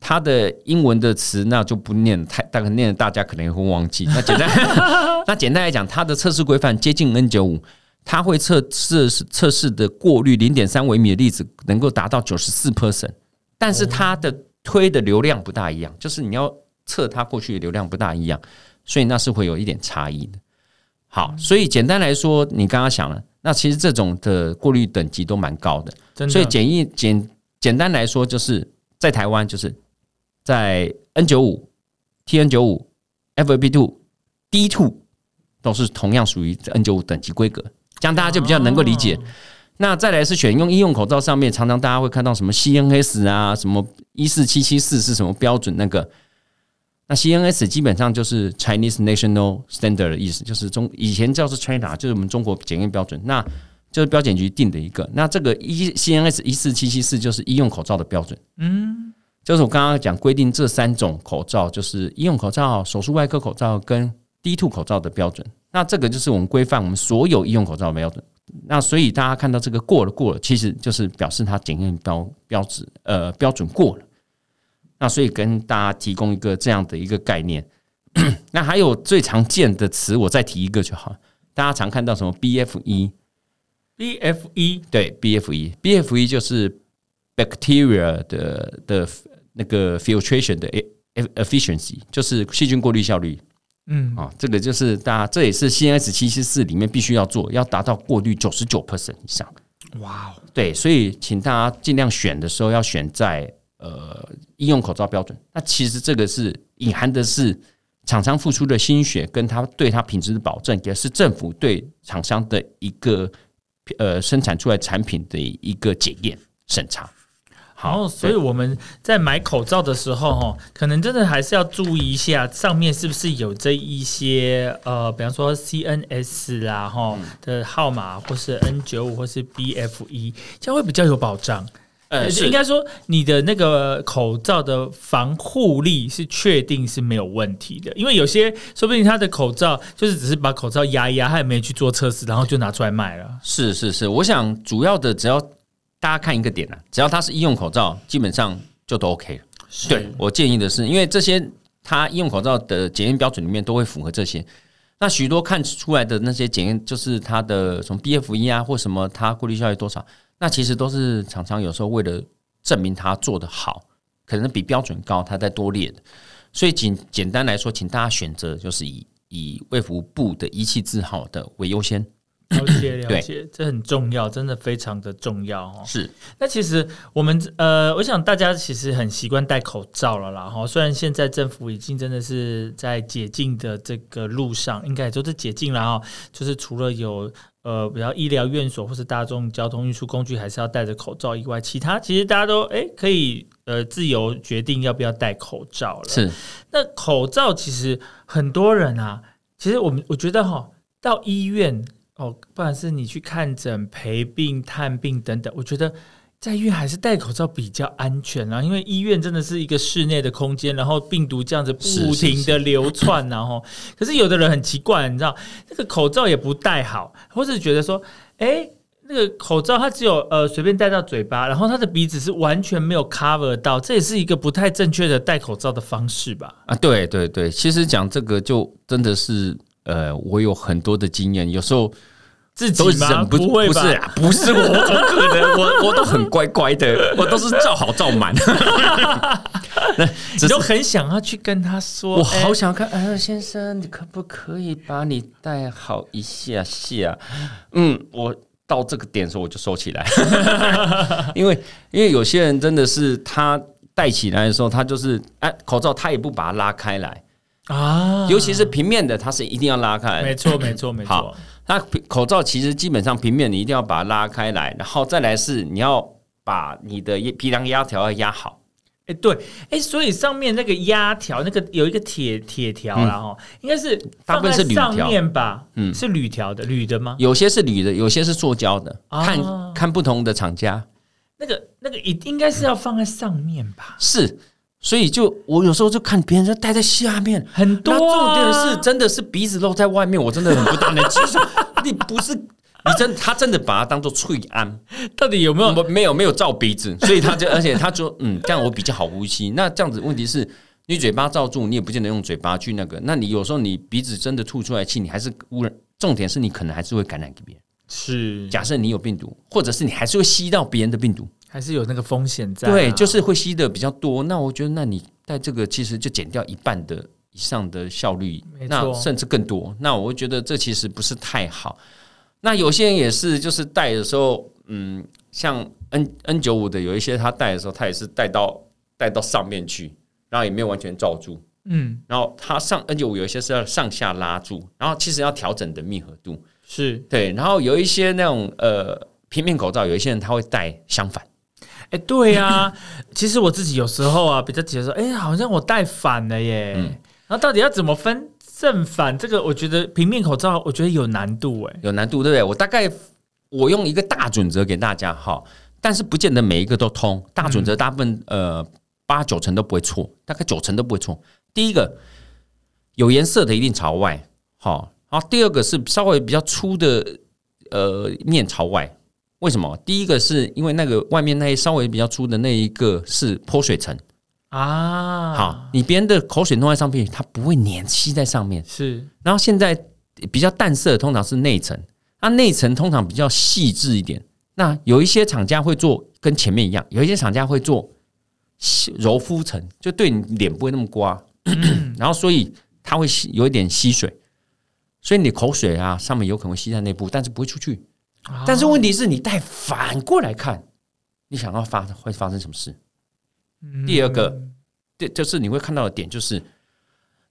Speaker 2: 它的英文的词那就不念太，大概念了大家可能会忘记。那简单，那简单来讲，它的测试规范接近 N 九五，它会测试测试的过滤零点三微米的粒子能够达到九十四 percent，但是它的推的流量不大一样，就是你要测它过去的流量不大一样，所以那是会有一点差异的。好，所以简单来说，你刚刚想了，那其实这种的过滤等级都蛮高的。
Speaker 1: 的，
Speaker 2: 所以简易简简单来说，就是在台湾，就是在 N 九五、TN 九五、FAP two、D two 都是同样属于 N 九五等级规格，这样大家就比较能够理解。那再来是选用医用口罩上面，常常大家会看到什么 CNS 啊，什么一四七七四是什么标准那个。那 CNS 基本上就是 Chinese National Standard 的意思，就是中以前叫做 China，就是我们中国检验标准。那就是标检局定的一个。那这个一 CNS 一四七七四就是医用口罩的标准。
Speaker 1: 嗯，
Speaker 2: 就是我刚刚讲规定这三种口罩，就是医用口罩、手术外科口罩跟 D two 口罩的标准。那这个就是我们规范我们所有医用口罩的标准。那所以大家看到这个过了过了，其实就是表示它检验标标志呃标准过了。那所以跟大家提供一个这样的一个概念。那还有最常见的词，我再提一个就好。大家常看到什么
Speaker 1: BFE？BFE
Speaker 2: 对，BFE BFE 就是 bacteria 的的那个 filtration 的 e- efficiency，就是细菌过滤效率
Speaker 1: 嗯，
Speaker 2: 啊。这个就是大家这也是 CNS 七七四里面必须要做，要达到过滤九十九 percent 以上。
Speaker 1: 哇哦，
Speaker 2: 对，所以请大家尽量选的时候要选在呃医用口罩标准。那其实这个是隐含的是厂商付出的心血，跟他对他品质的保证，也是政府对厂商的一个呃生产出来产品的一个检验审查。
Speaker 1: 然后，所以我们在买口罩的时候，哦，可能真的还是要注意一下上面是不是有这一些呃，比方说 CNS 啦，哈的号码，或是 N 九五，或是 BFE，这样会比较有保障。
Speaker 2: 呃，
Speaker 1: 应
Speaker 2: 是
Speaker 1: 该说你的那个口罩的防护力是确定是没有问题的，因为有些说不定他的口罩就是只是把口罩压一压，他也没去做测试，然后就拿出来卖了。
Speaker 2: 是是是，我想主要的只要大家看一个点啊，只要它是医用口罩，基本上就都 OK 了。对我建议的是，因为这些它医用口罩的检验标准里面都会符合这些。那许多看出来的那些检验，就是它的什么 BFE 啊，或什么它过滤效率多少，那其实都是厂商有时候为了证明它做得好，可能比标准高，它再多列的。所以简简单来说，请大家选择就是以以卫福部的仪器字号的为优先。
Speaker 1: 了解了解，这很重要，真的非常的重要哦。
Speaker 2: 是
Speaker 1: 那其实我们呃，我想大家其实很习惯戴口罩了啦。哈，虽然现在政府已经真的是在解禁的这个路上，应该也都是解禁了哈。就是除了有呃，比较医疗院所或是大众交通运输工具还是要戴着口罩以外，其他其实大家都哎可以呃自由决定要不要戴口罩了。
Speaker 2: 是，
Speaker 1: 那口罩其实很多人啊，其实我们我觉得哈，到医院哦，不管是你去看诊、陪病、探病等等，我觉得在医院还是戴口罩比较安全啊，因为医院真的是一个室内的空间，然后病毒这样子不停的流窜，然后可是有的人很奇怪，你知道，那个口罩也不戴好，或者觉得说，哎。那个口罩它只有呃随便戴到嘴巴，然后他的鼻子是完全没有 cover 到，这也是一个不太正确的戴口罩的方式吧？
Speaker 2: 啊，对对对，其实讲这个就真的是，呃，我有很多的经验，有时候
Speaker 1: 自己
Speaker 2: 都
Speaker 1: 吗？
Speaker 2: 忍不
Speaker 1: 不会吧？
Speaker 2: 不是啊，不是我，怎么可能？我我都很乖乖的，我都是照好照满。那
Speaker 1: 你
Speaker 2: 只是
Speaker 1: 都很想要去跟他说，
Speaker 2: 我
Speaker 1: 哎
Speaker 2: 好想看，哎、先生，你可不可以把你戴好一下下？嗯，我到这个点的时候我就收起来，因为因为有些人真的是他。戴起来的时候，他就是哎，口罩他也不把它拉开来，
Speaker 1: 啊，
Speaker 2: 尤其是平面的，它是一定要拉开。
Speaker 1: 没错，没错，没错
Speaker 2: 好。那口罩其实基本上平面你一定要把它拉开来，然后再来是你要把你的鼻梁压条要压好。
Speaker 1: 哎，对，哎，所以上面那个压条，那个有一个铁铁条然后应该是
Speaker 2: 大部分是铝条
Speaker 1: 上面吧？嗯，是铝条的，铝的吗？
Speaker 2: 有些是铝的，有些是塑胶的，看看不同的厂家。
Speaker 1: 那个那个应应该是要放在上面吧？
Speaker 2: 是，所以就我有时候就看别人就待在下面
Speaker 1: 很多，
Speaker 2: 重点是真的是鼻子露在外面，我真的很不大能接受。你不是。你真他真的把它当做翠安，
Speaker 1: 到底有没有？
Speaker 2: 没有没有罩鼻子，所以他就而且他说嗯，这样我比较好呼吸。那这样子问题是你嘴巴罩住，你也不见得用嘴巴去那个。那你有时候你鼻子真的吐出来气，你还是污染。重点是你可能还是会感染给别人。
Speaker 1: 是，
Speaker 2: 假设你有病毒，或者是你还是会吸到别人的病毒，
Speaker 1: 还是有那个风险在。
Speaker 2: 对，就是会吸的比较多。那我觉得，那你带这个其实就减掉一半的以上的效率，那甚至更多。那我会觉得这其实不是太好。那有些人也是，就是戴的时候，嗯，像 N N 九五的有一些，他戴的时候，他也是戴到戴到上面去，然后也没有完全罩住，嗯，然后他上 N 九五有一些是要上下拉住，然后其实要调整的密合度
Speaker 1: 是
Speaker 2: 对，然后有一些那种呃平面口罩，有一些人他会戴相反，
Speaker 1: 哎，对呀，其实我自己有时候啊比较觉得说，哎，好像我戴反了耶，然后到底要怎么分？正反这个，我觉得平面口罩，我觉得有难度哎，
Speaker 2: 有难度，对不对？我大概我用一个大准则给大家哈，但是不见得每一个都通。大准则大部分呃八九成都不会错，大概九成都不会错。第一个有颜色的一定朝外，好，然后第二个是稍微比较粗的呃面朝外，为什么？第一个是因为那个外面那一稍微比较粗的那一个是泼水层。啊，好，你别人的口水弄在上面，它不会粘吸在上面。
Speaker 1: 是，
Speaker 2: 然后现在比较淡色，通常是内层，它内层通常比较细致一点。那有一些厂家会做跟前面一样，有一些厂家会做柔肤层，就对你脸不会那么刮，然后所以它会吸有一点吸水，所以你口水啊上面有可能会吸在内部，但是不会出去。但是问题是你带反过来看，你想要发会发生什么事？第二个，对，就是你会看到的点，就是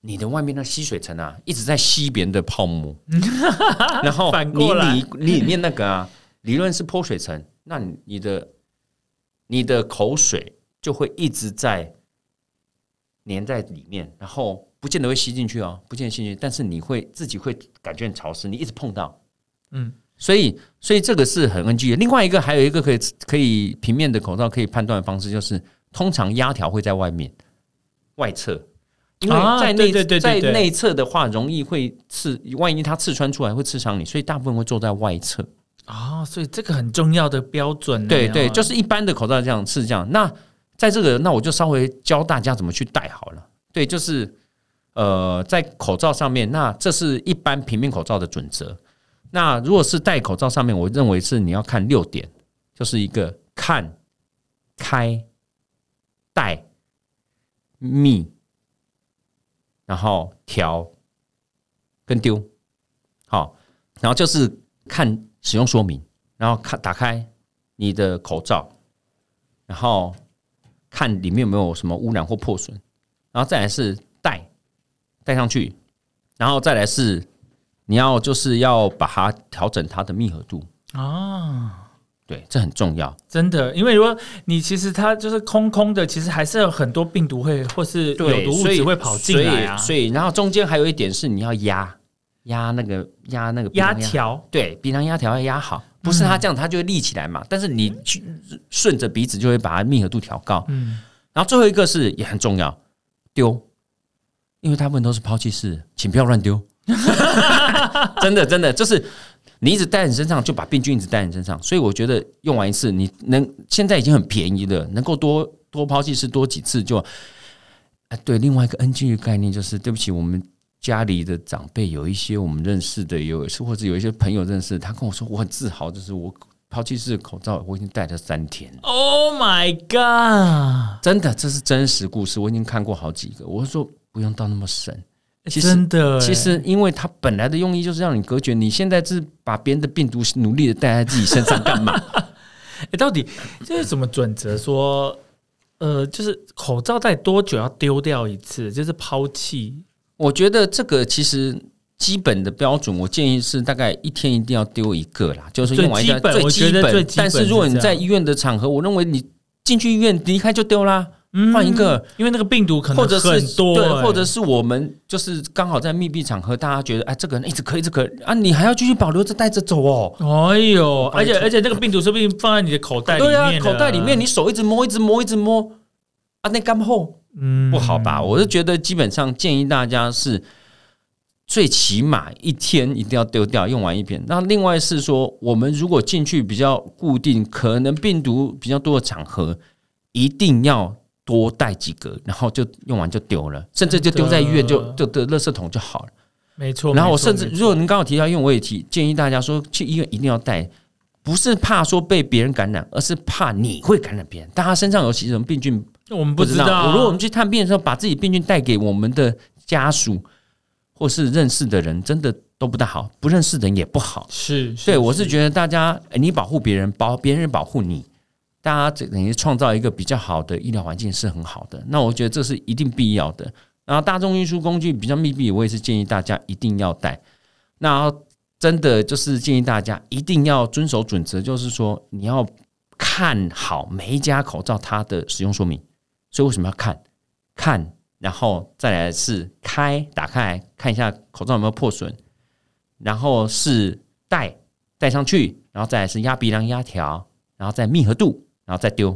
Speaker 2: 你的外面那吸水层啊，一直在吸别人的泡沫，然后你里里面那个啊，理论是泼水层，那你的你的口水就会一直在粘在里面，然后不见得会吸进去哦，不见得吸进去，但是你会自己会感觉很潮湿，你一直碰到，嗯，所以所以这个是很 NG 的。另外一个还有一个可以可以平面的口罩可以判断的方式就是。通常压条会在外面外侧，因为在内在内侧的话，容易会刺，万一它刺穿出来会刺伤你，所以大部分会坐在外侧。
Speaker 1: 啊，所以这个很重要的标准。
Speaker 2: 对对，就是一般的口罩这样是这样。那在这个，那我就稍微教大家怎么去戴好了。对，就是呃，在口罩上面，那这是一般平面口罩的准则。那如果是戴口罩上面，我认为是你要看六点，就是一个看开。戴密，然后调跟丢，好，然后就是看使用说明，然后看打开你的口罩，然后看里面有没有什么污染或破损，然后再来是戴戴上去，然后再来是你要就是要把它调整它的密合度啊。对，这很重要，
Speaker 1: 真的，因为如果你其实它就是空空的，其实还是有很多病毒会或是有毒物质会跑进来啊。
Speaker 2: 所以，然后中间还有一点是你要压压那个压那个
Speaker 1: 压条，
Speaker 2: 对，鼻梁压条要压好，不是它这样它就会立起来嘛。但是你去顺着鼻子就会把它密合度调高。嗯，然后最后一个是也很重要，丢，因为大部分都是抛弃式，请不要乱丢。真的，真的就是。你一直戴在你身上，就把病菌一直戴在你身上，所以我觉得用完一次，你能现在已经很便宜了，能够多多抛弃是多几次就。哎，对，另外一个 NG 的概念就是，对不起，我们家里的长辈有一些我们认识的，有或者有一些朋友认识，他跟我说，我很自豪，就是我抛弃式口罩我已经戴了三天。
Speaker 1: Oh my god！
Speaker 2: 真的，这是真实故事，我已经看过好几个。我说不用到那么神。
Speaker 1: 真的，
Speaker 2: 其实因为它本来的用意就是让你隔绝，你现在是把别人的病毒努力的带在自己身上干嘛？
Speaker 1: 哎，到底这是什么准则？说呃，就是口罩戴多久要丢掉一次？就是抛弃？
Speaker 2: 我觉得这个其实基本的标准，我建议是大概一天一定要丢一个啦，就是用完一下最基本。但是如果你在医院的场合，我认为你进去医院离开就丢啦。换一个，
Speaker 1: 因为那个病毒可能
Speaker 2: 或者
Speaker 1: 是多，
Speaker 2: 对，或者是我们就是刚好在密闭场合，大家觉得哎，这个人一直咳，一直咳啊，你还要继续保留着带着走哦。
Speaker 1: 哎呦，而且而且那个病毒说不定放在你的口袋里面，
Speaker 2: 口袋里面你手一直摸，一直摸，一直摸啊，那干后嗯不好吧？我是觉得基本上建议大家是最起码一天一定要丢掉，用完一瓶。那另外是说，我们如果进去比较固定，可能病毒比较多的场合，一定要。多带几个，然后就用完就丢了，甚至就丢在医院，就就的垃圾桶就好了。
Speaker 1: 没错。
Speaker 2: 然后我甚至，如果您刚好提到，因为我也提建议大家说，去医院一定要带，不是怕说被别人感染，而是怕你会感染别人。大家身上有什么病菌，
Speaker 1: 我们不知道。
Speaker 2: 如果我们去探病的时候，把自己病菌带给我们的家属或是认识的人，真的都不大好。不认识的人也不好。
Speaker 1: 是，
Speaker 2: 对我是觉得大家，你保护别人，保别人保护你。大家这等于创造一个比较好的医疗环境是很好的，那我觉得这是一定必要的。然后大众运输工具比较密闭，我也是建议大家一定要带。那真的就是建议大家一定要遵守准则，就是说你要看好每一家口罩它的使用说明。所以为什么要看？看，然后再来是开，打开看一下口罩有没有破损，然后是戴戴上去，然后再来是压鼻梁压条，然后再密合度。然后再丢，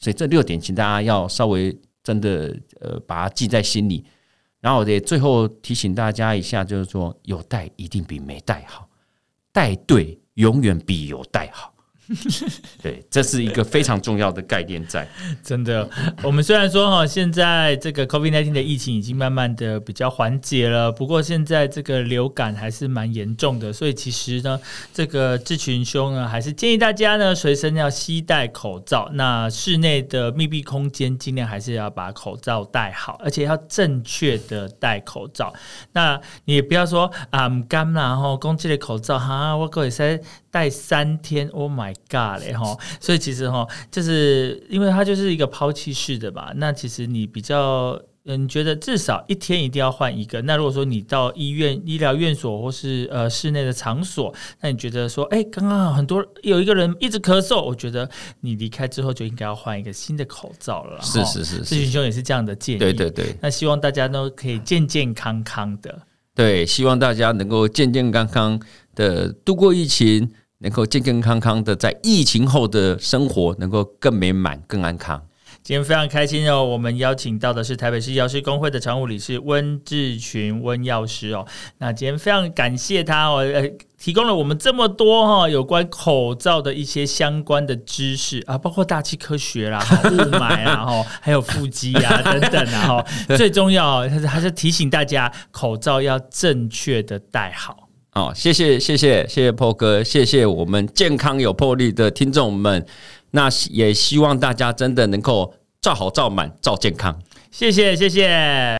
Speaker 2: 所以这六点，请大家要稍微真的呃把它记在心里。然后我也最后提醒大家一下，就是说有带一定比没带好，带对永远比有带好。对，这是一个非常重要的概念，在
Speaker 1: 真的。我们虽然说哈，现在这个 COVID-19 的疫情已经慢慢的比较缓解了，不过现在这个流感还是蛮严重的，所以其实呢，这个志群兄呢，还是建议大家呢，随身要携带口罩。那室内的密闭空间，尽量还是要把口罩戴好，而且要正确的戴口罩。那你也不要说啊，干然后空气的口罩哈，我可以塞。戴三天，Oh my God 嘞哈！所以其实哈，就是因为它就是一个抛弃式的吧。那其实你比较，嗯，觉得至少一天一定要换一个。那如果说你到医院、医疗院所或是呃室内的场所，那你觉得说，哎，刚刚很多有一个人一直咳嗽，我觉得你离开之后就应该要换一个新的口罩了。
Speaker 2: 是是是，
Speaker 1: 志群兄也是这样的建议。
Speaker 2: 对对对。
Speaker 1: 那希望大家都可以健健康康的。
Speaker 2: 对，希望大家能够健健康康的度过疫情。能够健健康康的在疫情后的生活能够更美满、更安康。
Speaker 1: 今天非常开心哦，我们邀请到的是台北市药师工会的常务理事温志群温药师哦。那今天非常感谢他哦，呃，提供了我们这么多哈有关口罩的一些相关的知识啊，包括大气科学啦、雾霾啊，哈，还有腹肌啊等等啊，哈。最重要还是还是提醒大家，口罩要正确的戴好。
Speaker 2: 哦，谢谢谢谢谢谢破哥，谢谢我们健康有魄力的听众们，那也希望大家真的能够照好照满照健康，
Speaker 1: 谢谢谢谢。